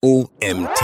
OMT.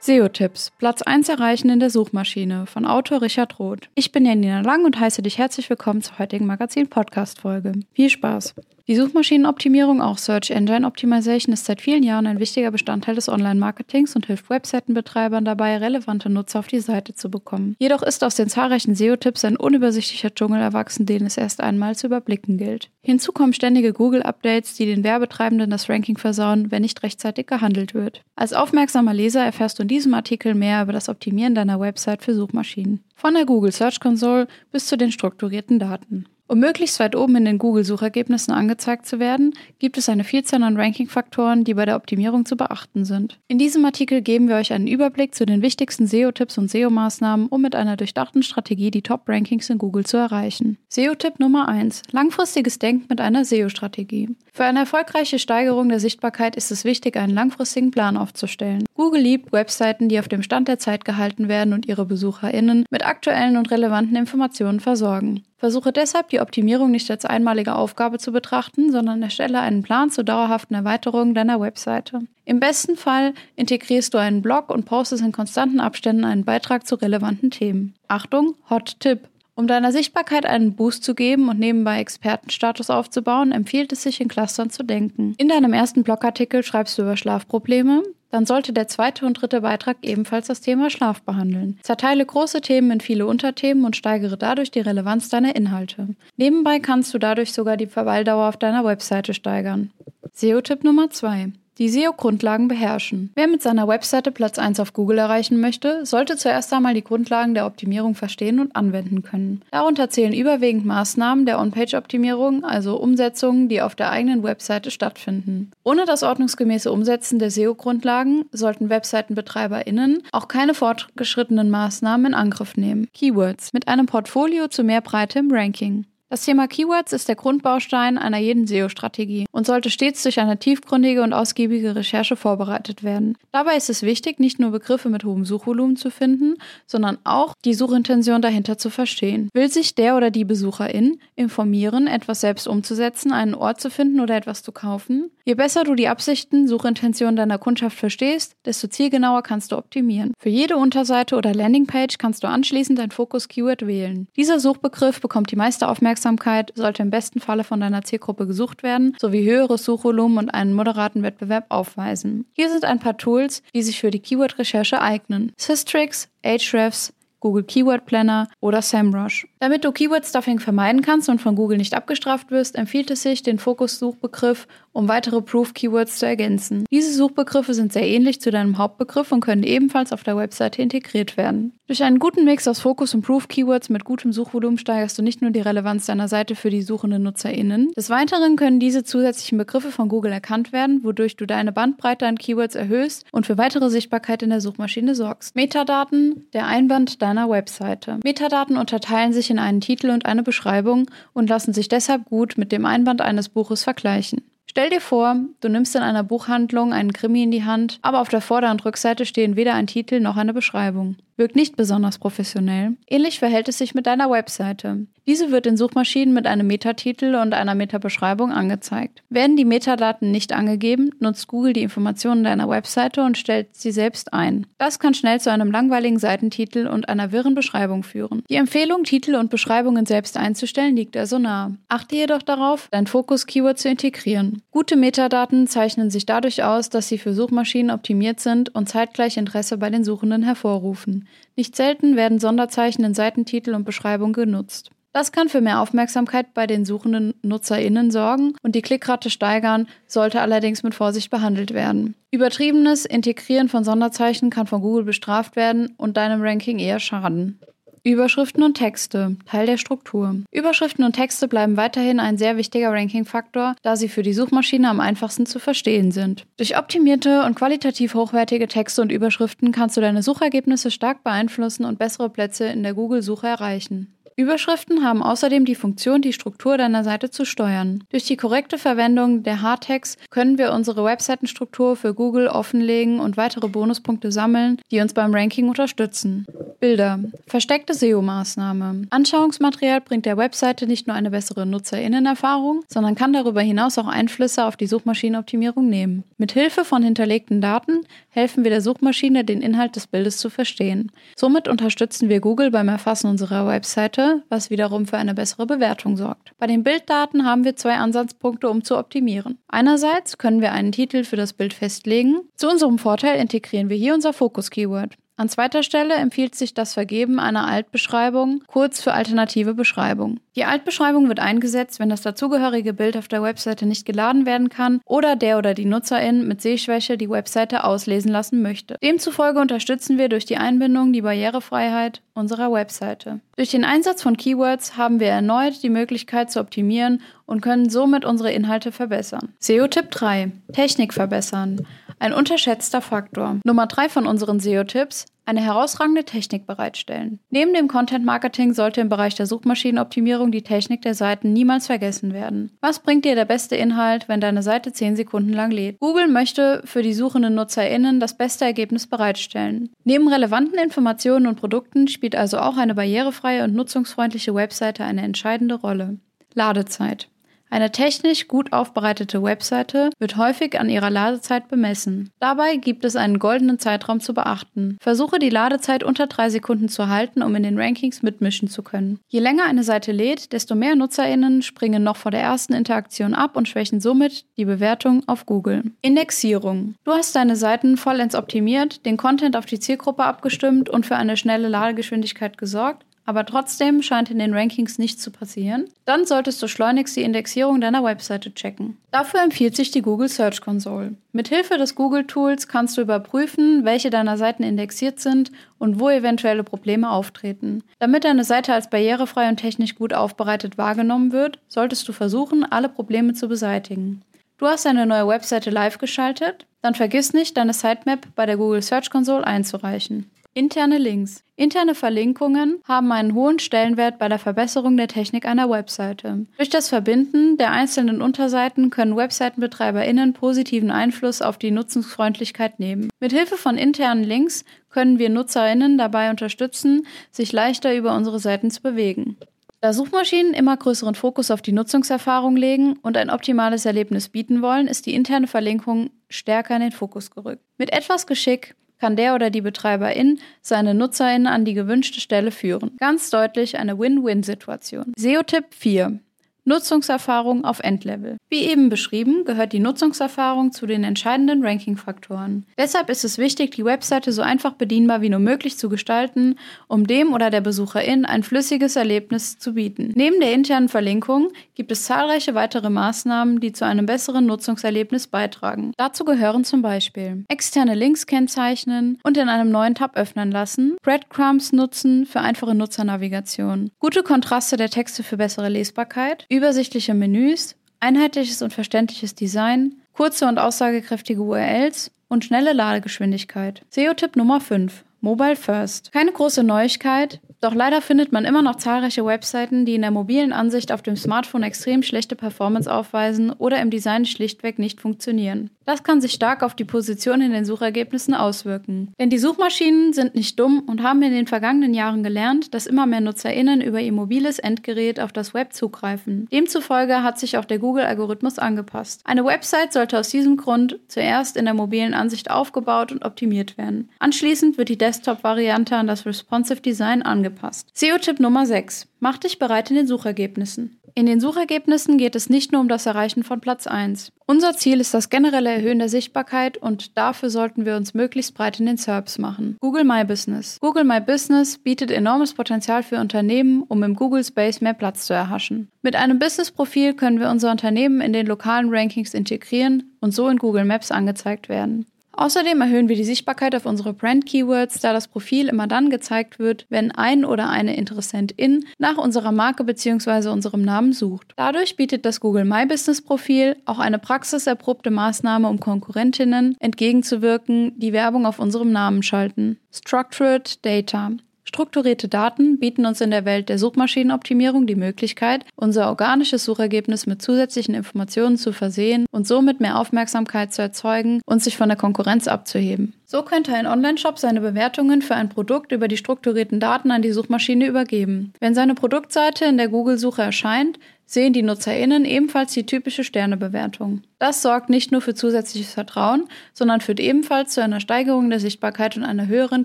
SEO-Tipps. Platz 1 erreichen in der Suchmaschine von Autor Richard Roth. Ich bin Janina Lang und heiße dich herzlich willkommen zur heutigen Magazin-Podcast-Folge. Viel Spaß! Die Suchmaschinenoptimierung, auch Search Engine Optimization, ist seit vielen Jahren ein wichtiger Bestandteil des Online-Marketings und hilft Webseitenbetreibern dabei, relevante Nutzer auf die Seite zu bekommen. Jedoch ist aus den zahlreichen SEO-Tipps ein unübersichtlicher Dschungel erwachsen, den es erst einmal zu überblicken gilt. Hinzu kommen ständige Google-Updates, die den Werbetreibenden das Ranking versauen, wenn nicht rechtzeitig gehandelt wird. Als aufmerksamer Leser erfährst du in diesem Artikel mehr über das Optimieren deiner Website für Suchmaschinen. Von der Google Search Console bis zu den strukturierten Daten. Um möglichst weit oben in den Google-Suchergebnissen angezeigt zu werden, gibt es eine Vielzahl an Ranking-Faktoren, die bei der Optimierung zu beachten sind. In diesem Artikel geben wir euch einen Überblick zu den wichtigsten SEO-Tipps und SEO-Maßnahmen, um mit einer durchdachten Strategie die Top-Rankings in Google zu erreichen. SEO-Tipp Nummer 1. Langfristiges Denken mit einer SEO-Strategie. Für eine erfolgreiche Steigerung der Sichtbarkeit ist es wichtig, einen langfristigen Plan aufzustellen. Google liebt Webseiten, die auf dem Stand der Zeit gehalten werden und ihre BesucherInnen mit aktuellen und relevanten Informationen versorgen. Versuche deshalb, die Optimierung nicht als einmalige Aufgabe zu betrachten, sondern erstelle einen Plan zur dauerhaften Erweiterung deiner Webseite. Im besten Fall integrierst du einen Blog und postest in konstanten Abständen einen Beitrag zu relevanten Themen. Achtung, Hot Tip! Um deiner Sichtbarkeit einen Boost zu geben und nebenbei Expertenstatus aufzubauen, empfiehlt es sich, in Clustern zu denken. In deinem ersten Blogartikel schreibst du über Schlafprobleme, dann sollte der zweite und dritte Beitrag ebenfalls das Thema Schlaf behandeln. Zerteile große Themen in viele Unterthemen und steigere dadurch die Relevanz deiner Inhalte. Nebenbei kannst du dadurch sogar die Verweildauer auf deiner Webseite steigern. SEO-Tipp Nummer 2. Die SEO-Grundlagen beherrschen. Wer mit seiner Webseite Platz 1 auf Google erreichen möchte, sollte zuerst einmal die Grundlagen der Optimierung verstehen und anwenden können. Darunter zählen überwiegend Maßnahmen der On-Page-Optimierung, also Umsetzungen, die auf der eigenen Webseite stattfinden. Ohne das ordnungsgemäße Umsetzen der SEO-Grundlagen sollten Webseitenbetreiberinnen auch keine fortgeschrittenen Maßnahmen in Angriff nehmen. Keywords mit einem Portfolio zu mehr Breite im Ranking. Das Thema Keywords ist der Grundbaustein einer jeden SEO-Strategie und sollte stets durch eine tiefgründige und ausgiebige Recherche vorbereitet werden. Dabei ist es wichtig, nicht nur Begriffe mit hohem Suchvolumen zu finden, sondern auch die Suchintention dahinter zu verstehen. Will sich der oder die Besucherin informieren, etwas selbst umzusetzen, einen Ort zu finden oder etwas zu kaufen? Je besser du die Absichten, Suchintentionen deiner Kundschaft verstehst, desto zielgenauer kannst du optimieren. Für jede Unterseite oder Landingpage kannst du anschließend ein Fokus-Keyword wählen. Dieser Suchbegriff bekommt die meiste Aufmerksamkeit Aufmerksamkeit sollte im besten Falle von deiner Zielgruppe gesucht werden, sowie höheres Suchvolumen und einen moderaten Wettbewerb aufweisen. Hier sind ein paar Tools, die sich für die Keyword-Recherche eignen. Systrix, Ahrefs, Google Keyword Planner oder SEMrush. Damit du Keyword-Stuffing vermeiden kannst und von Google nicht abgestraft wirst, empfiehlt es sich, den Fokus-Suchbegriff um weitere Proof-Keywords zu ergänzen. Diese Suchbegriffe sind sehr ähnlich zu deinem Hauptbegriff und können ebenfalls auf der Webseite integriert werden. Durch einen guten Mix aus Fokus- und Proof-Keywords mit gutem Suchvolumen steigerst du nicht nur die Relevanz deiner Seite für die suchenden NutzerInnen. Des Weiteren können diese zusätzlichen Begriffe von Google erkannt werden, wodurch du deine Bandbreite an Keywords erhöhst und für weitere Sichtbarkeit in der Suchmaschine sorgst. Metadaten, der Einband deiner Webseite. Metadaten unterteilen sich in einen Titel und eine Beschreibung und lassen sich deshalb gut mit dem Einband eines Buches vergleichen. Stell dir vor, du nimmst in einer Buchhandlung einen Krimi in die Hand, aber auf der Vorder- und Rückseite stehen weder ein Titel noch eine Beschreibung. Wirkt nicht besonders professionell. Ähnlich verhält es sich mit deiner Webseite. Diese wird in Suchmaschinen mit einem Metatitel und einer Metabeschreibung angezeigt. Werden die Metadaten nicht angegeben, nutzt Google die Informationen deiner Webseite und stellt sie selbst ein. Das kann schnell zu einem langweiligen Seitentitel und einer wirren Beschreibung führen. Die Empfehlung, Titel und Beschreibungen selbst einzustellen, liegt also nahe. Achte jedoch darauf, dein Fokus-Keyword zu integrieren. Gute Metadaten zeichnen sich dadurch aus, dass sie für Suchmaschinen optimiert sind und zeitgleich Interesse bei den Suchenden hervorrufen. Nicht selten werden Sonderzeichen in Seitentitel und Beschreibung genutzt. Das kann für mehr Aufmerksamkeit bei den suchenden NutzerInnen sorgen und die Klickrate steigern, sollte allerdings mit Vorsicht behandelt werden. Übertriebenes Integrieren von Sonderzeichen kann von Google bestraft werden und deinem Ranking eher schaden. Überschriften und Texte, Teil der Struktur. Überschriften und Texte bleiben weiterhin ein sehr wichtiger Ranking-Faktor, da sie für die Suchmaschine am einfachsten zu verstehen sind. Durch optimierte und qualitativ hochwertige Texte und Überschriften kannst du deine Suchergebnisse stark beeinflussen und bessere Plätze in der Google-Suche erreichen. Überschriften haben außerdem die Funktion, die Struktur deiner Seite zu steuern. Durch die korrekte Verwendung der Hardtext können wir unsere Webseitenstruktur für Google offenlegen und weitere Bonuspunkte sammeln, die uns beim Ranking unterstützen. Bilder. Versteckte SEO-Maßnahme. Anschauungsmaterial bringt der Webseite nicht nur eine bessere Nutzerinnenerfahrung, sondern kann darüber hinaus auch Einflüsse auf die Suchmaschinenoptimierung nehmen. Mit Hilfe von hinterlegten Daten helfen wir der Suchmaschine, den Inhalt des Bildes zu verstehen. Somit unterstützen wir Google beim Erfassen unserer Webseite, was wiederum für eine bessere Bewertung sorgt. Bei den Bilddaten haben wir zwei Ansatzpunkte, um zu optimieren. Einerseits können wir einen Titel für das Bild festlegen. Zu unserem Vorteil integrieren wir hier unser Fokus-Keyword. An zweiter Stelle empfiehlt sich das Vergeben einer Altbeschreibung, kurz für alternative Beschreibung. Die Altbeschreibung wird eingesetzt, wenn das dazugehörige Bild auf der Webseite nicht geladen werden kann oder der oder die Nutzerin mit Sehschwäche die Webseite auslesen lassen möchte. Demzufolge unterstützen wir durch die Einbindung die Barrierefreiheit unserer Webseite. Durch den Einsatz von Keywords haben wir erneut die Möglichkeit zu optimieren und können somit unsere Inhalte verbessern. SEO-Tipp 3. Technik verbessern. Ein unterschätzter Faktor. Nummer 3 von unseren SEO-Tipps eine herausragende Technik bereitstellen. Neben dem Content Marketing sollte im Bereich der Suchmaschinenoptimierung die Technik der Seiten niemals vergessen werden. Was bringt dir der beste Inhalt, wenn deine Seite 10 Sekunden lang lädt? Google möchte für die suchenden NutzerInnen das beste Ergebnis bereitstellen. Neben relevanten Informationen und Produkten spielt also auch eine barrierefreie und nutzungsfreundliche Webseite eine entscheidende Rolle. Ladezeit. Eine technisch gut aufbereitete Webseite wird häufig an ihrer Ladezeit bemessen. Dabei gibt es einen goldenen Zeitraum zu beachten. Versuche die Ladezeit unter drei Sekunden zu halten, um in den Rankings mitmischen zu können. Je länger eine Seite lädt, desto mehr NutzerInnen springen noch vor der ersten Interaktion ab und schwächen somit die Bewertung auf Google. Indexierung. Du hast deine Seiten vollends optimiert, den Content auf die Zielgruppe abgestimmt und für eine schnelle Ladegeschwindigkeit gesorgt aber trotzdem scheint in den Rankings nichts zu passieren, dann solltest du schleunigst die Indexierung deiner Webseite checken. Dafür empfiehlt sich die Google Search Console. Mithilfe des Google Tools kannst du überprüfen, welche deiner Seiten indexiert sind und wo eventuelle Probleme auftreten. Damit deine Seite als barrierefrei und technisch gut aufbereitet wahrgenommen wird, solltest du versuchen, alle Probleme zu beseitigen. Du hast eine neue Webseite live geschaltet? Dann vergiss nicht, deine Sitemap bei der Google Search Console einzureichen. Interne Links. Interne Verlinkungen haben einen hohen Stellenwert bei der Verbesserung der Technik einer Webseite. Durch das Verbinden der einzelnen Unterseiten können Webseitenbetreiberinnen positiven Einfluss auf die Nutzungsfreundlichkeit nehmen. Mit Hilfe von internen Links können wir Nutzerinnen dabei unterstützen, sich leichter über unsere Seiten zu bewegen. Da Suchmaschinen immer größeren Fokus auf die Nutzungserfahrung legen und ein optimales Erlebnis bieten wollen, ist die interne Verlinkung stärker in den Fokus gerückt. Mit etwas Geschick kann der oder die Betreiberin seine Nutzerin an die gewünschte Stelle führen. Ganz deutlich eine Win-Win-Situation. SEO-Tipp 4. Nutzungserfahrung auf Endlevel. Wie eben beschrieben, gehört die Nutzungserfahrung zu den entscheidenden Ranking-Faktoren. Deshalb ist es wichtig, die Webseite so einfach bedienbar wie nur möglich zu gestalten, um dem oder der Besucherin ein flüssiges Erlebnis zu bieten. Neben der internen Verlinkung gibt es zahlreiche weitere Maßnahmen, die zu einem besseren Nutzungserlebnis beitragen. Dazu gehören zum Beispiel externe Links kennzeichnen und in einem neuen Tab öffnen lassen, Breadcrumbs nutzen für einfache Nutzernavigation, gute Kontraste der Texte für bessere Lesbarkeit, übersichtliche Menüs, einheitliches und verständliches Design, kurze und aussagekräftige URLs und schnelle Ladegeschwindigkeit. SEO-Tipp Nummer 5. Mobile First. Keine große Neuigkeit, doch leider findet man immer noch zahlreiche Webseiten, die in der mobilen Ansicht auf dem Smartphone extrem schlechte Performance aufweisen oder im Design schlichtweg nicht funktionieren. Das kann sich stark auf die Position in den Suchergebnissen auswirken. Denn die Suchmaschinen sind nicht dumm und haben in den vergangenen Jahren gelernt, dass immer mehr NutzerInnen über ihr mobiles Endgerät auf das Web zugreifen. Demzufolge hat sich auch der Google-Algorithmus angepasst. Eine Website sollte aus diesem Grund zuerst in der mobilen Ansicht aufgebaut und optimiert werden. Anschließend wird die Desktop-Variante an das Responsive Design angepasst. SEO-Tipp Nummer 6. Mach dich bereit in den Suchergebnissen. In den Suchergebnissen geht es nicht nur um das Erreichen von Platz 1. Unser Ziel ist das generelle Erhöhen der Sichtbarkeit und dafür sollten wir uns möglichst breit in den SERPs machen. Google My Business. Google My Business bietet enormes Potenzial für Unternehmen, um im Google Space mehr Platz zu erhaschen. Mit einem Business-Profil können wir unser Unternehmen in den lokalen Rankings integrieren und so in Google Maps angezeigt werden. Außerdem erhöhen wir die Sichtbarkeit auf unsere Brand-Keywords, da das Profil immer dann gezeigt wird, wenn ein oder eine Interessentin nach unserer Marke bzw. unserem Namen sucht. Dadurch bietet das Google My Business Profil auch eine praxiserprobte Maßnahme, um Konkurrentinnen entgegenzuwirken, die Werbung auf unserem Namen schalten. Structured Data. Strukturierte Daten bieten uns in der Welt der Suchmaschinenoptimierung die Möglichkeit, unser organisches Suchergebnis mit zusätzlichen Informationen zu versehen und somit mehr Aufmerksamkeit zu erzeugen und sich von der Konkurrenz abzuheben. So könnte ein Onlineshop seine Bewertungen für ein Produkt über die strukturierten Daten an die Suchmaschine übergeben. Wenn seine Produktseite in der Google-Suche erscheint, sehen die NutzerInnen ebenfalls die typische Sternebewertung. Das sorgt nicht nur für zusätzliches Vertrauen, sondern führt ebenfalls zu einer Steigerung der Sichtbarkeit und einer höheren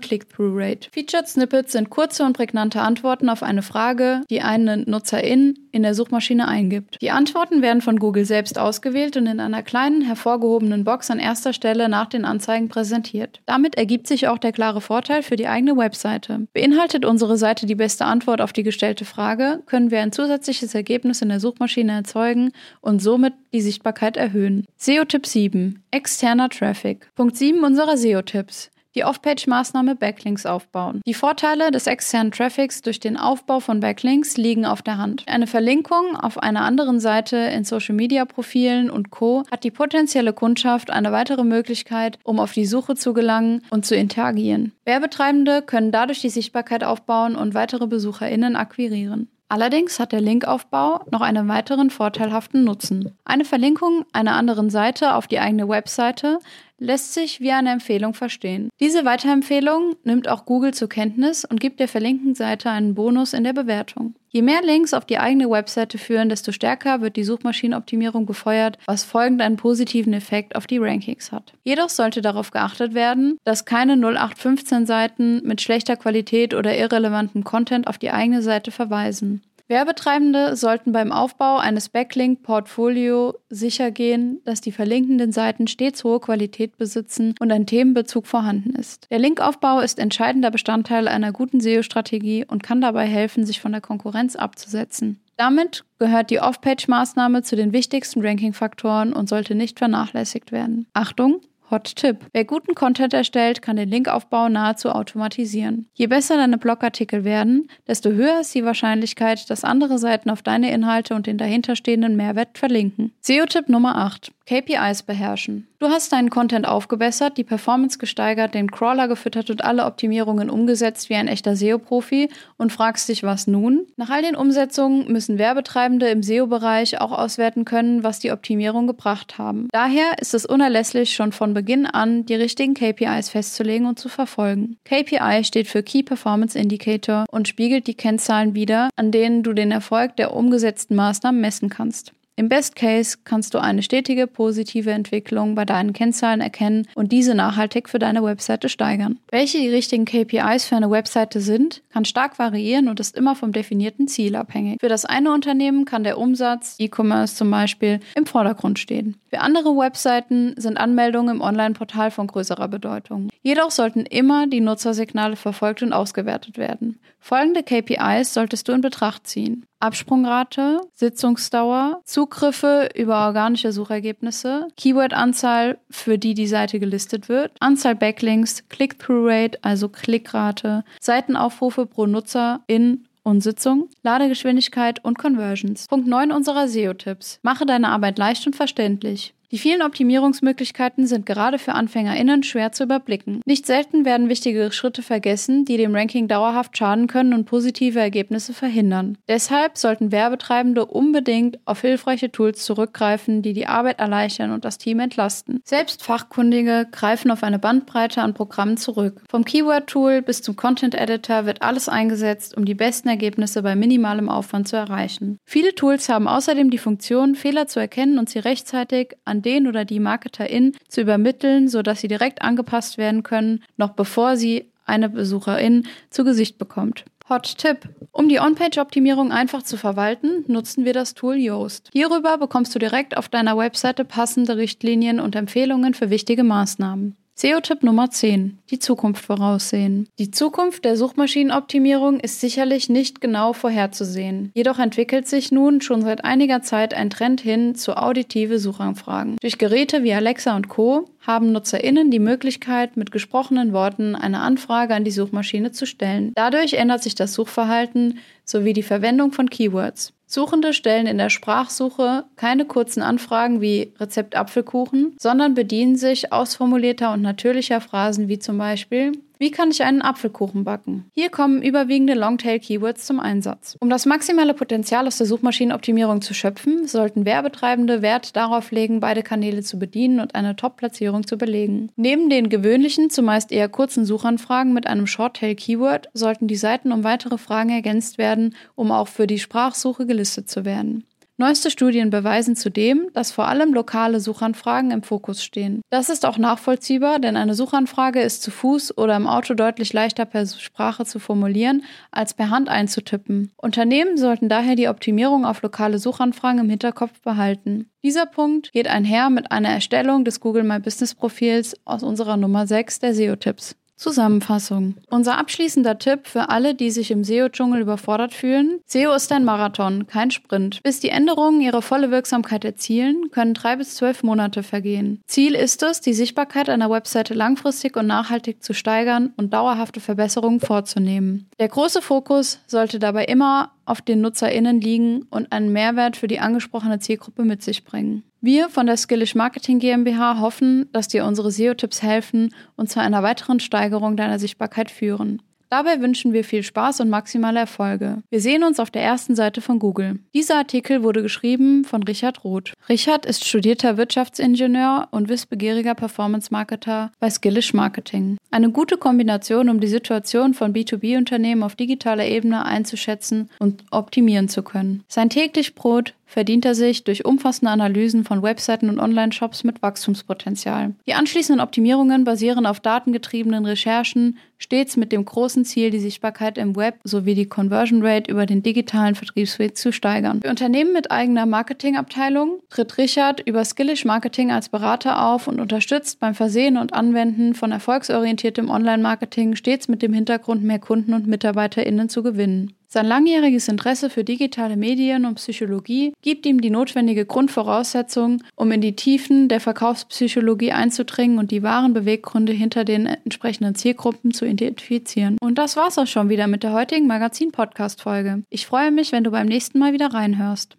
Click-Through-Rate. Featured Snippets sind kurze und prägnante Antworten auf eine Frage, die eine Nutzerin in der Suchmaschine eingibt. Die Antworten werden von Google selbst ausgewählt und in einer kleinen, hervorgehobenen Box an erster Stelle nach den Anzeigen präsentiert. Damit ergibt sich auch der klare Vorteil für die eigene Webseite. Beinhaltet unsere Seite die beste Antwort auf die gestellte Frage, können wir ein zusätzliches Ergebnis in der Suchmaschine erzeugen und somit die Sichtbarkeit erhöhen. SEO-Tipp 7. Externer Traffic. Punkt 7 unserer SEO-Tipps die Off-Page-Maßnahme Backlinks aufbauen. Die Vorteile des externen Traffics durch den Aufbau von Backlinks liegen auf der Hand. Eine Verlinkung auf einer anderen Seite in Social-Media-Profilen und Co. hat die potenzielle Kundschaft eine weitere Möglichkeit, um auf die Suche zu gelangen und zu interagieren. Werbetreibende können dadurch die Sichtbarkeit aufbauen und weitere BesucherInnen akquirieren. Allerdings hat der Linkaufbau noch einen weiteren vorteilhaften Nutzen. Eine Verlinkung einer anderen Seite auf die eigene Webseite lässt sich wie eine Empfehlung verstehen. Diese Weiterempfehlung nimmt auch Google zur Kenntnis und gibt der verlinkten Seite einen Bonus in der Bewertung. Je mehr Links auf die eigene Webseite führen, desto stärker wird die Suchmaschinenoptimierung befeuert, was folgend einen positiven Effekt auf die Rankings hat. Jedoch sollte darauf geachtet werden, dass keine 0815 Seiten mit schlechter Qualität oder irrelevantem Content auf die eigene Seite verweisen. Werbetreibende sollten beim Aufbau eines Backlink-Portfolio sicher gehen, dass die verlinkenden Seiten stets hohe Qualität besitzen und ein Themenbezug vorhanden ist. Der Linkaufbau ist entscheidender Bestandteil einer guten SEO-Strategie und kann dabei helfen, sich von der Konkurrenz abzusetzen. Damit gehört die Off-Page-Maßnahme zu den wichtigsten Ranking-Faktoren und sollte nicht vernachlässigt werden. Achtung! Hot Tip. Wer guten Content erstellt, kann den Linkaufbau nahezu automatisieren. Je besser deine Blogartikel werden, desto höher ist die Wahrscheinlichkeit, dass andere Seiten auf deine Inhalte und den dahinterstehenden Mehrwert verlinken. SEO-Tipp Nummer 8. KPIs beherrschen. Du hast deinen Content aufgebessert, die Performance gesteigert, den Crawler gefüttert und alle Optimierungen umgesetzt wie ein echter SEO-Profi und fragst dich, was nun? Nach all den Umsetzungen müssen Werbetreibende im SEO-Bereich auch auswerten können, was die Optimierung gebracht haben. Daher ist es unerlässlich, schon von Beginn an die richtigen KPIs festzulegen und zu verfolgen. KPI steht für Key Performance Indicator und spiegelt die Kennzahlen wider, an denen du den Erfolg der umgesetzten Maßnahmen messen kannst. Im Best Case kannst du eine stetige positive Entwicklung bei deinen Kennzahlen erkennen und diese nachhaltig für deine Webseite steigern. Welche die richtigen KPIs für eine Webseite sind, kann stark variieren und ist immer vom definierten Ziel abhängig. Für das eine Unternehmen kann der Umsatz, E-Commerce zum Beispiel, im Vordergrund stehen. Für andere Webseiten sind Anmeldungen im Online-Portal von größerer Bedeutung. Jedoch sollten immer die Nutzersignale verfolgt und ausgewertet werden. Folgende KPIs solltest du in Betracht ziehen. Absprungrate, Sitzungsdauer, Zugriffe über organische Suchergebnisse, Keyword-Anzahl, für die die Seite gelistet wird, Anzahl Backlinks, Click-Through-Rate, also Klickrate, Seitenaufrufe pro Nutzer in und Sitzung, Ladegeschwindigkeit und Conversions. Punkt 9 unserer SEO-Tipps. Mache deine Arbeit leicht und verständlich. Die vielen Optimierungsmöglichkeiten sind gerade für AnfängerInnen schwer zu überblicken. Nicht selten werden wichtige Schritte vergessen, die dem Ranking dauerhaft schaden können und positive Ergebnisse verhindern. Deshalb sollten Werbetreibende unbedingt auf hilfreiche Tools zurückgreifen, die die Arbeit erleichtern und das Team entlasten. Selbst Fachkundige greifen auf eine Bandbreite an Programmen zurück. Vom Keyword-Tool bis zum Content-Editor wird alles eingesetzt, um die besten Ergebnisse bei minimalem Aufwand zu erreichen. Viele Tools haben außerdem die Funktion, Fehler zu erkennen und sie rechtzeitig den oder die Marketerin zu übermitteln, sodass sie direkt angepasst werden können, noch bevor sie eine Besucherin zu Gesicht bekommt. Hot Tipp. Um die On-Page-Optimierung einfach zu verwalten, nutzen wir das Tool Yoast. Hierüber bekommst du direkt auf deiner Webseite passende Richtlinien und Empfehlungen für wichtige Maßnahmen. SEO-Tipp Nummer 10. Die Zukunft voraussehen. Die Zukunft der Suchmaschinenoptimierung ist sicherlich nicht genau vorherzusehen. Jedoch entwickelt sich nun schon seit einiger Zeit ein Trend hin zu auditive Suchanfragen. Durch Geräte wie Alexa und Co. haben NutzerInnen die Möglichkeit, mit gesprochenen Worten eine Anfrage an die Suchmaschine zu stellen. Dadurch ändert sich das Suchverhalten sowie die Verwendung von Keywords. Suchende stellen in der Sprachsuche keine kurzen Anfragen wie Rezept Apfelkuchen, sondern bedienen sich ausformulierter und natürlicher Phrasen wie zum Beispiel Wie kann ich einen Apfelkuchen backen? Hier kommen überwiegende Longtail-Keywords zum Einsatz. Um das maximale Potenzial aus der Suchmaschinenoptimierung zu schöpfen, sollten Werbetreibende Wert darauf legen, beide Kanäle zu bedienen und eine Top-Platzierung zu belegen. Neben den gewöhnlichen, zumeist eher kurzen Suchanfragen mit einem Shorttail-Keyword sollten die Seiten um weitere Fragen ergänzt werden, um auch für die Sprachsuche gelistet zu werden. Neueste Studien beweisen zudem, dass vor allem lokale Suchanfragen im Fokus stehen. Das ist auch nachvollziehbar, denn eine Suchanfrage ist zu Fuß oder im Auto deutlich leichter per Sprache zu formulieren, als per Hand einzutippen. Unternehmen sollten daher die Optimierung auf lokale Suchanfragen im Hinterkopf behalten. Dieser Punkt geht einher mit einer Erstellung des Google My Business Profils aus unserer Nummer 6 der SEO-Tipps. Zusammenfassung. Unser abschließender Tipp für alle, die sich im SEO-Dschungel überfordert fühlen. SEO ist ein Marathon, kein Sprint. Bis die Änderungen ihre volle Wirksamkeit erzielen, können drei bis zwölf Monate vergehen. Ziel ist es, die Sichtbarkeit einer Webseite langfristig und nachhaltig zu steigern und dauerhafte Verbesserungen vorzunehmen. Der große Fokus sollte dabei immer auf den NutzerInnen liegen und einen Mehrwert für die angesprochene Zielgruppe mit sich bringen. Wir von der Skillish Marketing GmbH hoffen, dass dir unsere SEO-Tipps helfen und zu einer weiteren Steigerung deiner Sichtbarkeit führen. Dabei wünschen wir viel Spaß und maximale Erfolge. Wir sehen uns auf der ersten Seite von Google. Dieser Artikel wurde geschrieben von Richard Roth. Richard ist studierter Wirtschaftsingenieur und wissbegieriger Performance-Marketer bei Skillish Marketing. Eine gute Kombination, um die Situation von B2B-Unternehmen auf digitaler Ebene einzuschätzen und optimieren zu können. Sein täglich Brot verdient er sich durch umfassende Analysen von Webseiten und Online-Shops mit Wachstumspotenzial. Die anschließenden Optimierungen basieren auf datengetriebenen Recherchen, stets mit dem großen Ziel, die Sichtbarkeit im Web sowie die Conversion Rate über den digitalen Vertriebsweg zu steigern. Für Unternehmen mit eigener Marketingabteilung tritt Richard über Skillish Marketing als Berater auf und unterstützt beim Versehen und Anwenden von erfolgsorientiertem Online-Marketing stets mit dem Hintergrund, mehr Kunden und MitarbeiterInnen zu gewinnen. Sein langjähriges Interesse für digitale Medien und Psychologie gibt ihm die notwendige Grundvoraussetzung, um in die Tiefen der Verkaufspsychologie einzudringen und die wahren Beweggründe hinter den entsprechenden Zielgruppen zu identifizieren. Und das war's auch schon wieder mit der heutigen Magazin-Podcast-Folge. Ich freue mich, wenn du beim nächsten Mal wieder reinhörst.